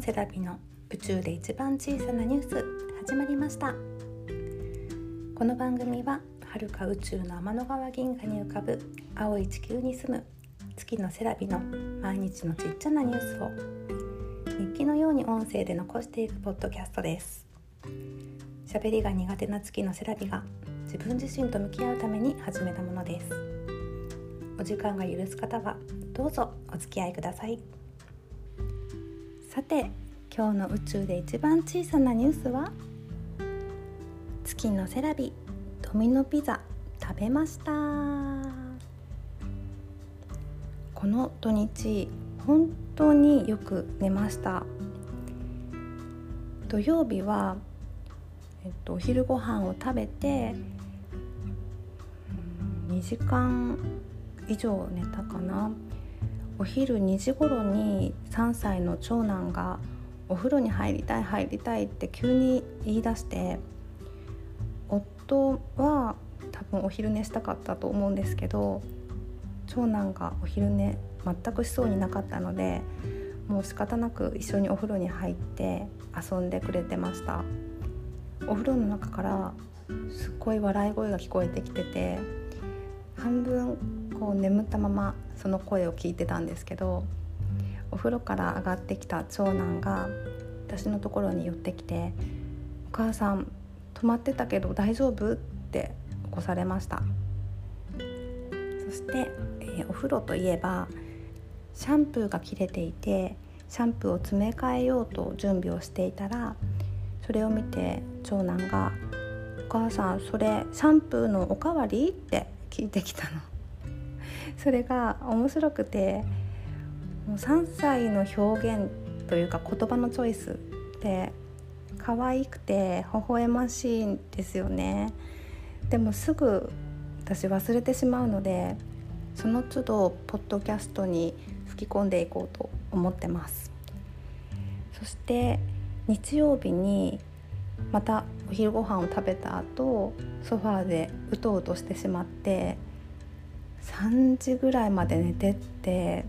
セラビの宇宙で一番小さなニュース始まりました。この番組は遥か宇宙の天の川銀河に浮かぶ青い地球に住む月のセラビの毎日のちっちゃなニュースを日記のように音声で残していくポッドキャストです。喋りが苦手な月のセラビが自分自身と向き合うために始めたものです。お時間が許す方はどうぞお付き合いください。さて今日の宇宙で一番小さなニュースは？月のセラビドミノピザ食べました。この土日本当によく寝ました。土曜日は、えっと、お昼ご飯を食べて2時間以上寝たかな。お昼2時頃に3歳の長男がお風呂に入りたい入りたいって急に言い出して夫は多分お昼寝したかったと思うんですけど長男がお昼寝全くしそうになかったのでもう仕方なく一緒にお風呂に入って遊んでくれてました。お風呂の中からすっごい笑い声が聞こえてきてて半分こう眠ったままその声を聞いてたんですけどお風呂から上がってきた長男が私のところに寄ってきて「お母さん止まってたけど大丈夫?」って起こされましたそして、えー、お風呂といえばシャンプーが切れていてシャンプーを詰め替えようと準備をしていたらそれを見て長男が「お母さんそれシャンプーのおかわり?」って聞いてきたの。それが面白くてもう3歳の表現というか言葉のチョイスって可愛くて微笑ましいんですよね。でもすぐ私忘れてしまうのでその都度ポッドキャストに吹き込んでいこうと思ってます。そして日曜日にまたお昼ご飯を食べた後ソファーでうとうとしてしまって3時ぐらいまで寝てって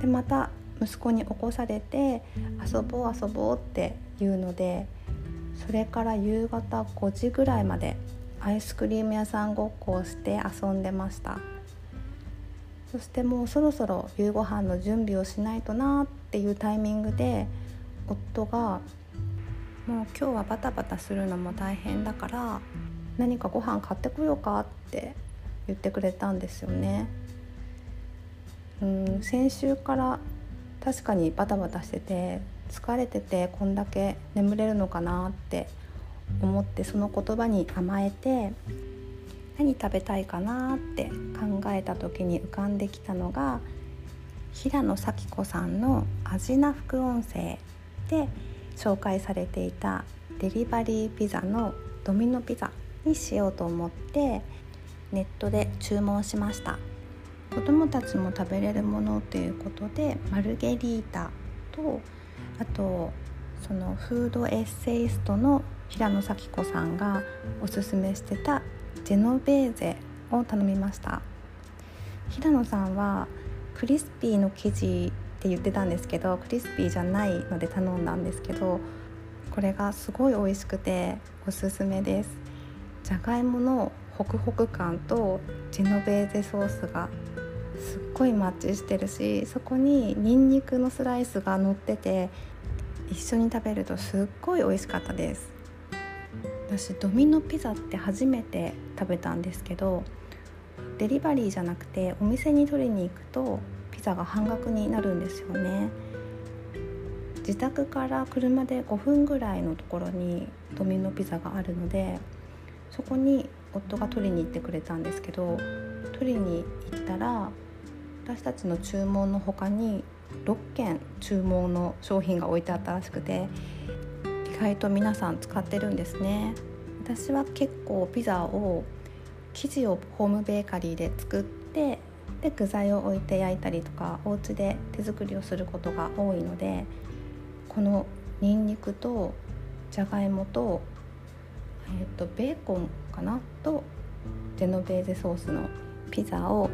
でまた息子に起こされて遊ぼう遊ぼうって言うのでそれから夕方5時ぐらいまでアイスクリーム屋さんごっこをして遊んでました。そしてもうそろそろ夕ご飯の準備をしないとなっていうタイミングで夫が「もう今日はバタバタするのも大変だから何かご飯買ってこようか」って言ってくれたんですよね。うん先週から確かにバタバタしてて疲れててこんだけ眠れるのかなって思ってその言葉に甘えて何食べたいかなって考えた時に浮かんできたのが平野咲子さんの「味な副音声」で紹介されていたデリバリーピザのドミノピザにしようと思ってネットで注文しました。子どもたちも食べれるものということでマルゲリータとあとそのフードエッセイストの平野咲子さんがおすすめしてたジェノベーゼを頼みました。平野さんはクリスピーの生地って言ってたんですけどクリスピーじゃないので頼んだんですけどこれがすごい美味しくておすすめです。じゃがいものホクホク感とジェノベーゼソースがすっごいマッチしてるしそこにニンニクのスライスが乗ってて一緒に食べるとすっごい美味しかったです。私ドミノピザって初めて食べたんですけどデリバリーじゃなくてお店に取りに行くとピザが半額になるんですよね。自宅から車で5分ぐらいのところにドミノピザがあるのでそこに夫が取りに行ってくれたんですけど取りに行ったら私たちの注文の他に6件注文の商品が置いてあったらしくて意外と皆さん使ってるんですね。私は結構ピザを生地をホームベーカリーで作ってで具材を置いて焼いたりとかお家で手作りをすることが多いのでこのにんにくとじゃがいもと,、えーと、ベーコンかなと。ジェノベーゼソースのピザを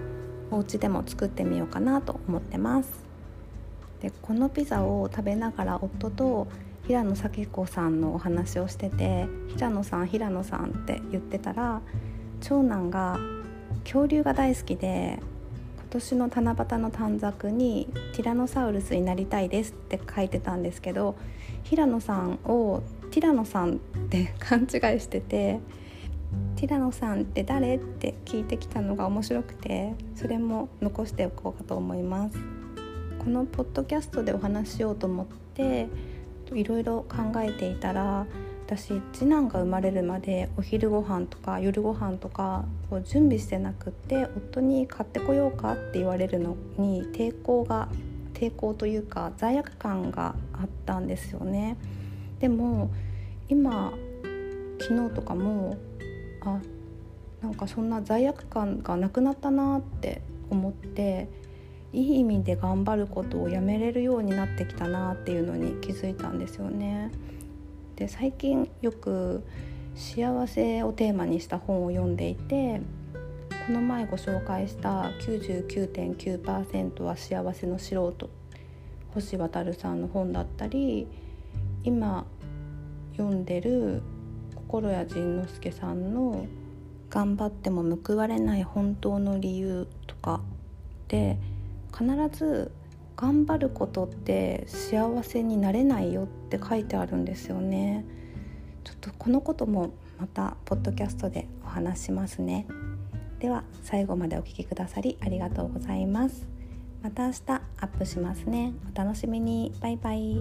お家でも作ってみようかなと思ってます。でこのピザを食べながら夫と平野咲子さんのお話をしてて「平野さん平野さん」って言ってたら長男が恐竜が大好きで今年の七夕の短冊に「ティラノサウルスになりたいです」って書いてたんですけど平野さんをティラノさんって勘違いしてて「ティラノさんって誰?」って聞いてきたのが面白くてそれも残しておこうかと思います。このポッドキャストでお話しようと思っていろいろ考えていたら私次男が生まれるまでお昼ご飯とか夜ご飯とかを準備してなくって夫に買ってこようかって言われるのに抵抗が抵抗というか罪悪感があったんですよね。でも今昨日とかもあなんかそんな罪悪感がなくなったなって思っていい意味で頑張ることをやめれるようになってきたなっていうのに気づいたんですよね。で最近よく幸せをテーマにした本を読んでいてこの前ご紹介した「99.9%は幸せの素人」星渉さんの本だったり今読んでる心谷仁之助さんの「頑張っても報われない本当の理由」とかで必ず頑張ることって幸せになれないよって書いてあるんですよね。ちょっとこのこともまたポッドキャストでお話しますね。では最後までお聴きくださりありがとうございます。また明日アップしますね。お楽しみに。バイバイ。